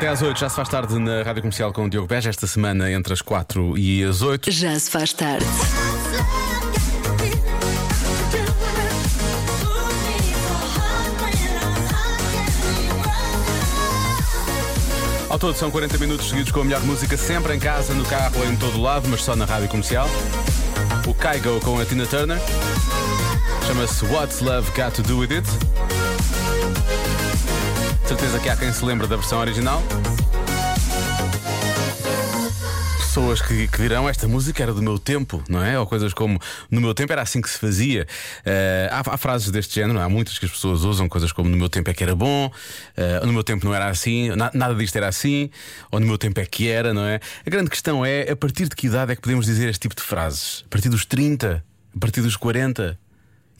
Até às 8 já se faz tarde na Rádio Comercial com o Diogo Beja, esta semana entre as 4 e as 8. Já se faz tarde. Ao todo são 40 minutos seguidos com a melhor música, sempre em casa, no carro, em todo lado, mas só na Rádio Comercial. O Kygo com a Tina Turner. Chama-se What's Love Got to Do With It. Certeza que há quem se lembre da versão original. Pessoas que, que dirão esta música era do meu tempo, não é? Ou coisas como no meu tempo era assim que se fazia. Eh, há, há frases deste género, é? há muitas que as pessoas usam, coisas como no meu tempo é que era bom, eh, no meu tempo não era assim, na- nada disto era assim, ou no meu tempo é que era, não é? A grande questão é a partir de que idade é que podemos dizer este tipo de frases? A partir dos 30? A partir dos 40?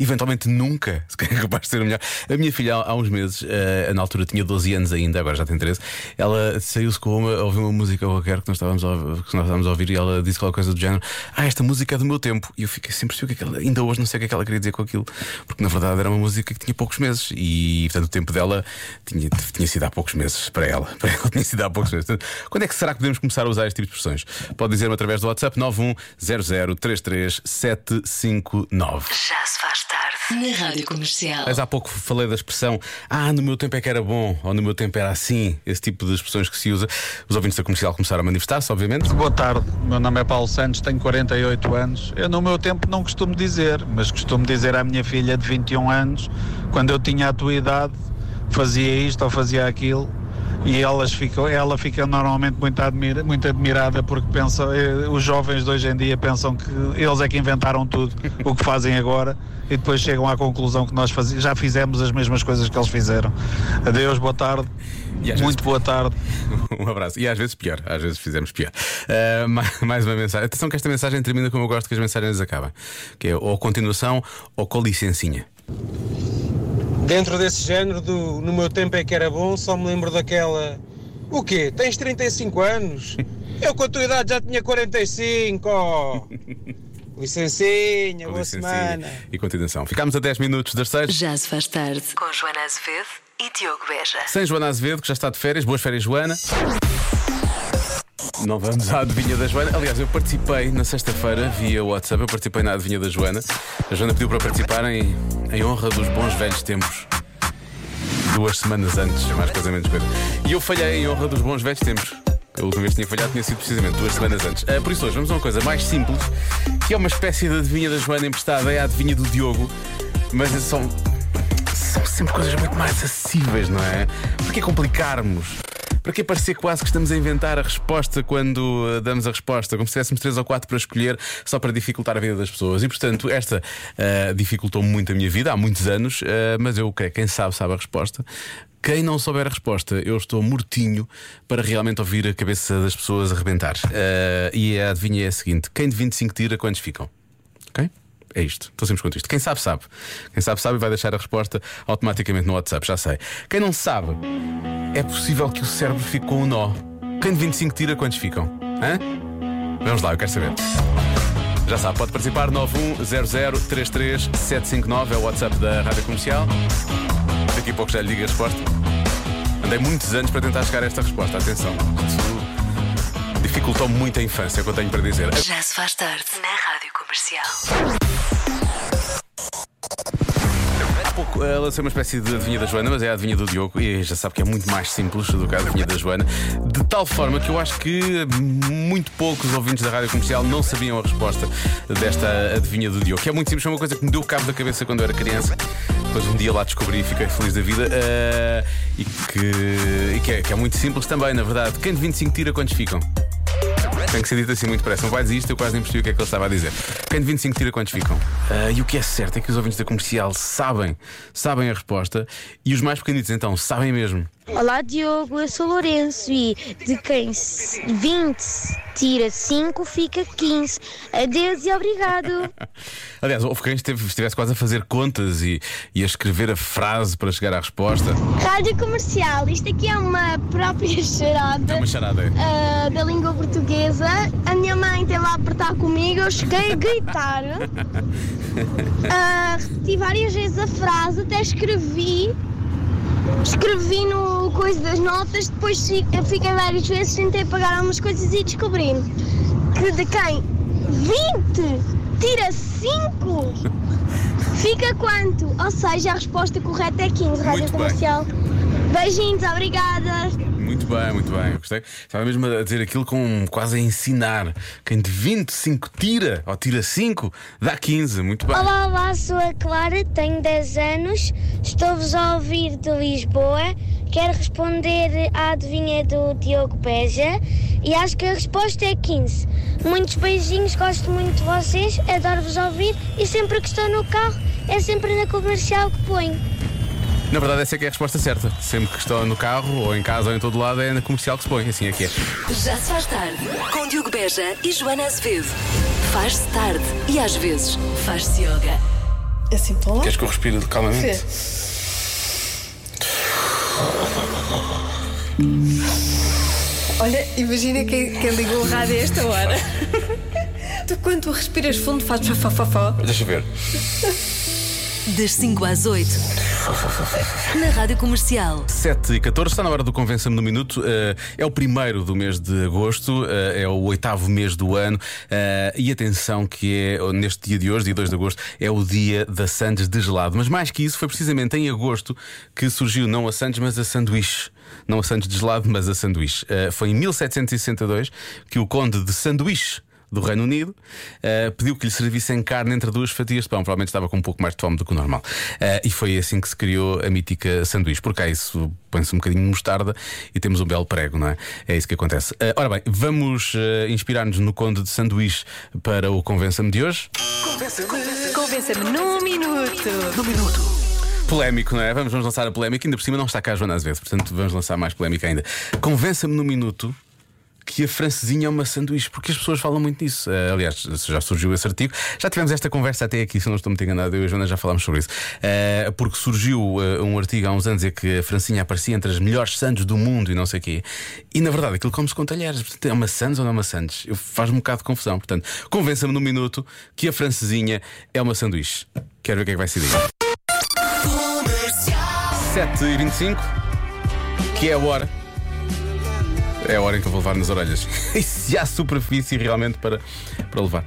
Eventualmente nunca, se calhar é capaz de ser o melhor. A minha filha, há uns meses, eh, na altura tinha 12 anos ainda, agora já tem 13, ela saiu-se com uma, ouviu uma música qualquer que nós, estávamos a, que nós estávamos a ouvir e ela disse qualquer coisa do género: Ah, esta música é do meu tempo. E eu fiquei sempre o que é que ela, ainda hoje não sei o que é que ela queria dizer com aquilo, porque na verdade era uma música que tinha poucos meses e, portanto, o tempo dela tinha, tinha sido há poucos meses para ela. Para ela tinha sido há poucos meses. Portanto, quando é que será que podemos começar a usar este tipo de expressões? Pode dizer-me através do WhatsApp 910033759. Já se faz. Na Rádio Comercial. Mas há pouco falei da expressão Ah, no meu tempo é que era bom, ou no meu tempo era assim, esse tipo de expressões que se usa. Os ouvintes da comercial começaram a manifestar-se, obviamente. Boa tarde, meu nome é Paulo Santos, tenho 48 anos. Eu, no meu tempo, não costumo dizer, mas costumo dizer à minha filha de 21 anos, quando eu tinha a tua idade, fazia isto ou fazia aquilo. E elas ficam, ela fica normalmente muito, admira, muito admirada porque pensa, eh, os jovens de hoje em dia pensam que eles é que inventaram tudo o que fazem agora e depois chegam à conclusão que nós fazi- já fizemos as mesmas coisas que eles fizeram. Adeus, boa tarde, muito boa tarde. Um abraço. E às vezes pior, às vezes fizemos pior. Ma- mais uma mensagem. Atenção que esta mensagem termina como eu gosto que as mensagens acabam. Que é ou continuação ou com licencinha. Dentro desse género do No meu tempo é que era bom, só me lembro daquela. O quê? Tens 35 anos? Eu com a tua idade já tinha 45, ó. Licencinha, Com boa licencinha. semana. E continuação. Ficámos a 10 minutos das 6. Já se faz tarde. Com Joana Azevedo e Diogo Beja. Sem Joana Azevedo, que já está de férias. Boas férias, Joana. Não vamos à adivinha da Joana. Aliás, eu participei na sexta-feira via WhatsApp. Eu participei na adivinha da Joana. A Joana pediu para participar em, em honra dos bons velhos tempos. Duas semanas antes, mais coisa menos coisa. E eu falhei em honra dos bons velhos tempos. A última vez que tinha falhado tinha sido precisamente duas semanas antes. Ah, por isso, hoje vamos a uma coisa mais simples, que é uma espécie de adivinha da Joana emprestada, é a adivinha do Diogo, mas são, são sempre coisas muito mais acessíveis, não é? Para que complicarmos? Para que parecer quase que estamos a inventar a resposta quando ah, damos a resposta? Como se tivéssemos três ou quatro para escolher só para dificultar a vida das pessoas. E portanto, esta ah, dificultou muito a minha vida há muitos anos, ah, mas eu creio que quem sabe, sabe a resposta. Quem não souber a resposta, eu estou mortinho para realmente ouvir a cabeça das pessoas arrebentar. E a adivinha é a seguinte: quem de 25 tira, quantos ficam? Ok? É isto, estou sempre com isto. Quem sabe, sabe. Quem sabe, sabe e vai deixar a resposta automaticamente no WhatsApp, já sei. Quem não sabe, é possível que o cérebro fique com um nó. Quem de 25 tira, quantos ficam? Hã? Vamos lá, eu quero saber. Já sabe, pode participar 910033759 é o WhatsApp da Rádio Comercial. Daqui a pouco já lhe digo a resposta. Andei muitos anos para tentar chegar a esta resposta. Atenção, isso dificultou muito a infância, é o que eu tenho para dizer. Já se faz tarde. Na Rádio Comercial. Eh, lancei uma espécie de adivinha da Joana, mas é a adivinha do Diogo e já sabe que é muito mais simples do que a adivinha da Joana. De tal forma que eu acho que muito poucos ouvintes da rádio comercial não sabiam a resposta desta adivinha do Diogo. Que é muito simples, foi uma coisa que me deu cabo da cabeça quando eu era criança. Depois um dia lá descobri e fiquei feliz da vida. eh, e que, e que, é, que é muito simples também, na verdade. Quem de 25 tira, quantos ficam? Tem que ser dito assim muito depressa. Não vai dizer isto, eu quase nem percebi o que é que ele estava a dizer. Quem de 25 tira quantos ficam? Ah, e o que é certo é que os ouvintes da comercial sabem, sabem a resposta e os mais pequenitos então sabem mesmo. Olá Diogo, eu sou Lourenço e de quem se 20 tira 5 fica 15. Adeus e obrigado. Aliás, houve quem esteve, estivesse quase a fazer contas e, e a escrever a frase para chegar à resposta. Rádio Comercial, isto aqui é uma própria charada É uma charada. é. ah, da língua portuguesa. A minha mãe esteve a apertar comigo, eu cheguei a gritar. Ah, repeti várias vezes a frase, até escrevi. Escrevi no coisa das notas, depois fiquei várias vezes, tentei pagar algumas coisas e descobri que de quem 20 tira 5 fica quanto? Ou seja, a resposta correta é 15, Rádio Muito bem. Comercial. Beijinhos, obrigada. Muito bem, muito bem, gostei. Estava mesmo a dizer aquilo com quase a ensinar. Quem de 25 tira, ou tira 5, dá 15. Muito bem. Olá, olá, sou a Clara, tenho 10 anos, estou-vos a ouvir de Lisboa. Quero responder à adivinha do Diogo Beja e acho que a resposta é 15. Muitos beijinhos, gosto muito de vocês, adoro-vos ouvir e sempre que estou no carro é sempre na comercial que ponho. Na verdade, essa é que é a resposta certa. Sempre que estou no carro, ou em casa, ou em todo lado, é na comercial que se põe. Assim é que é. Já se faz tarde com Diogo Beja e Joana Azevedo. Faz-se tarde e às vezes faz-se yoga. Assim para lá? Queres que eu respire calmamente? Olha, imagina quem, quem ligou o rádio a esta hora. tu, quando tu respiras fundo, fazes fafafafó. Deixa eu ver. Das 5 às 8. Na Rádio Comercial. 7 e 14, está na hora do Convença-me no Minuto. Eh, é o primeiro do mês de agosto, eh, é o oitavo mês do ano. eh, e atenção, que é neste dia de hoje, dia 2 de agosto, é o dia da Sandes de gelado. Mas mais que isso, foi precisamente em agosto que surgiu não a Sandes, mas a sanduíche. Não a Sandes de gelado, mas a sanduíche. Foi em 1762 que o Conde de Sanduíche do Reino Unido, eh, pediu que lhe servissem carne entre duas fatias de pão. Provavelmente estava com um pouco mais de fome do que o normal. Eh, e foi assim que se criou a mítica sanduíche. Por cá isso põe-se um bocadinho de mostarda e temos um belo prego, não é? É isso que acontece. Eh, ora bem, vamos inspirar-nos no Conde de Sanduíche para o Convença-me de hoje. Convença-me num minuto. Polémico, não é? Vamos, vamos lançar a polémica. Ainda por cima não está cá a Joana às vezes, portanto vamos lançar mais polémica ainda. Convença-me no minuto que a francesinha é uma sanduíche, porque as pessoas falam muito disso. Eh, aliás, já surgiu esse artigo. Já tivemos esta conversa até aqui, se não estou muito enganado, eu e a Joana já falámos sobre isso. Eh, porque surgiu eh, um artigo há uns anos em que a francesinha aparecia entre as melhores sandes do mundo e não sei o quê. E na verdade aquilo come-se com talheres. Portanto, é uma sandes ou não é uma sandes? Faz-me um bocado de confusão. Portanto, convença-me no minuto que a francesinha é uma sanduíche. Quero ver o que é que vai ser daí. 7h25, que é a hora. É a hora em que eu vou levar nas orelhas. E se há superfície realmente para, para levar.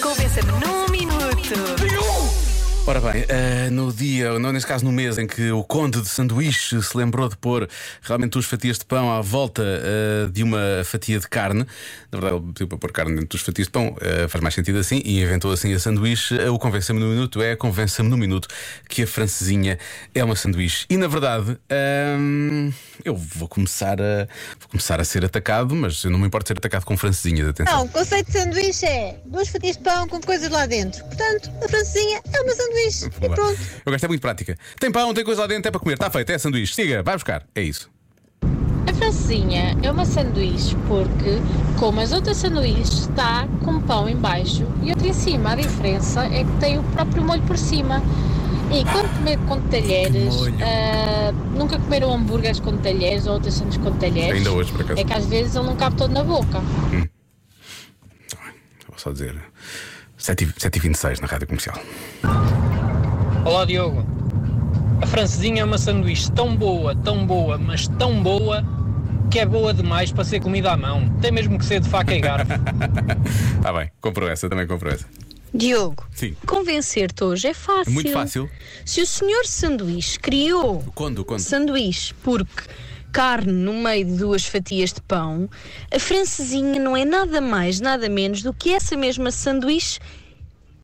Convença-me num minuto. Ora bem, eh, no dia, não, neste caso no mês em que o Conde de Sanduíche se lembrou de pôr realmente duas fatias de pão à volta eh, de uma fatia de carne, na verdade ele pediu para pôr carne dentro dos fatias de pão, eh, faz mais sentido assim, e inventou assim a sanduíche. O Convença-me no Minuto é Convença-me no Minuto que a francesinha é uma sanduíche. E na verdade, eu vou começar, a, vou começar a ser atacado, mas eu não me importo ser atacado com francesinhas, atenção. Não, o conceito de sanduíche é duas fatias de pão com coisas lá dentro. Portanto, a francesinha é uma sanduíche. E pronto. Eu gosto é muito prática. Tem pão, tem coisa lá dentro, é para comer, está feito, é sanduíche. Siga, vai buscar. É isso. A francesinha é uma sanduíche porque, como as outras sanduíches, está com pão em baixo e outra em cima. A diferença é que tem o próprio molho por cima. E quando comer com talheres, ah, nunca comeram hambúrgueres com talheres ou outras sanduíches com talheres. Ainda hoje, por acaso. É que às vezes ele não cabe todo na boca. Vou só dizer 7h26 na rádio comercial. Olá Diogo. A francesinha é uma sanduíche tão boa, tão boa, mas tão boa que é boa demais para ser comida à mão. Tem mesmo que ser de faca e garfo. Está bem, comprou essa, também comprou essa. Diogo, Sim. convencer-te hoje é fácil. É muito fácil. Se o senhor sanduíche criou Quando, quando? sanduíche porque carne no meio de duas fatias de pão, a francesinha não é nada mais, nada menos do que essa mesma sanduíche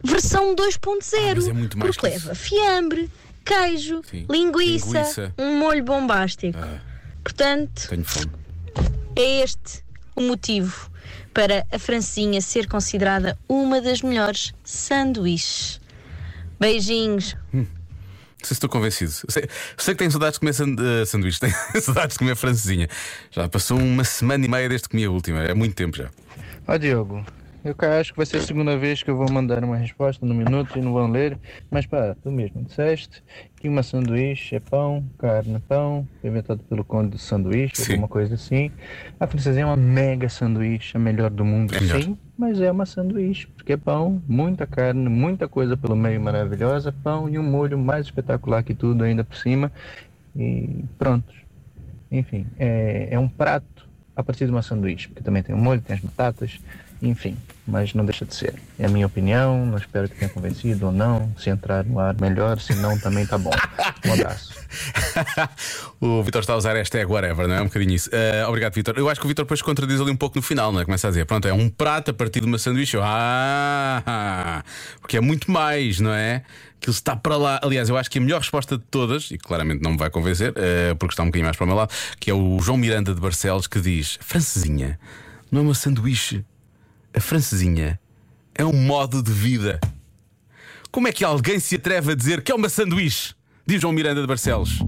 versão 2.0. mas é muito mais porque leva fiambre, queijo, linguiça, Linguiça. um molho bombástico. Ah. Portanto, Tenho fome. é este o motivo para a francinha ser considerada uma das melhores sanduíches. Beijinhos. Não sei se estou convencido. Sei, sei que tenho saudades de comer san- eh, sanduíche, tenho saudades de comer francesinha. Já passou uma semana e meia desde que comi a última, é muito tempo já. Ó Diogo, eu acho que vai ser a segunda vez que eu vou mandar uma resposta no minuto e não vão ler, mas pá, tu mesmo disseste que uma sanduíche é pão, carne, pão, foi inventado pelo conde de sanduíche, Sim. alguma coisa assim. A francesinha é uma mega sanduíche, a melhor do mundo, É melhor. sim, mas é uma sanduíche, porque é pão, muita carne, muita coisa pelo meio maravilhosa, pão e um molho mais espetacular que tudo ainda por cima. E pronto, enfim, é, é um prato a partir de uma sanduíche, porque também tem o molho, tem as batatas, enfim, mas não deixa de ser. É a minha opinião, não espero que tenha convencido ou não. Se entrar no ar, melhor, se não, também tá bom. Um abraço. o Vitor está a usar hashtag whatever, não é? Um bocadinho isso. Eh, obrigado, Vitor. Eu acho que o Vitor depois contradiz ali um pouco no final, não é? Começa a dizer, pronto, é um prato a partir de uma sanduíche. Ah, porque é muito mais, não é? Ele está para lá. Aliás, eu acho que a melhor resposta de todas, e claramente não me vai convencer, eh, porque está um bocadinho mais para o meu lado, que é o João Miranda de Barcelos que diz: Francesinha, não é uma sanduíche. A francesinha é um modo de vida. Como é que alguém se atreve a dizer que é uma sanduíche? Diz João Miranda de Barcelos.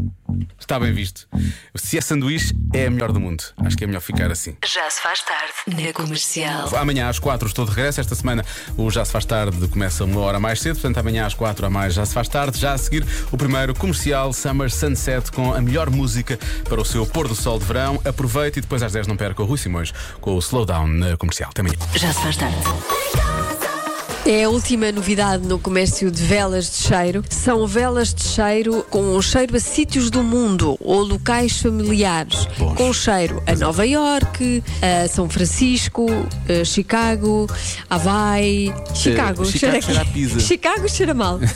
Está bem visto. Se é sanduíche, é a melhor do mundo. Acho que é melhor ficar assim. Já se faz tarde na comercial. Amanhã às 4 estou de regresso. Esta semana o Já se faz tarde começa uma hora mais cedo. Portanto, amanhã às 4 a mais já se faz tarde. Já a seguir, o primeiro comercial Summer Sunset com a melhor música para o seu pôr do sol de verão. Aproveite e depois às 10 não perca o Rui Simões com o Slowdown na comercial. Até amanhã. Já se faz tarde. É a última novidade no comércio de velas de cheiro. São velas de cheiro com um cheiro a sítios do mundo ou locais familiares. Com cheiro a Nova York, a São Francisco, a Chicago, Hawaii. Chicago, Chicago cheira, cheira a pizza. Chicago cheira mal.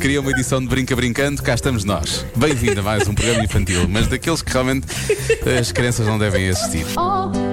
Queria uma edição de Brinca Brincando, cá estamos nós. Bem-vindo a mais um programa infantil, mas daqueles que realmente as crianças não devem assistir. Oh,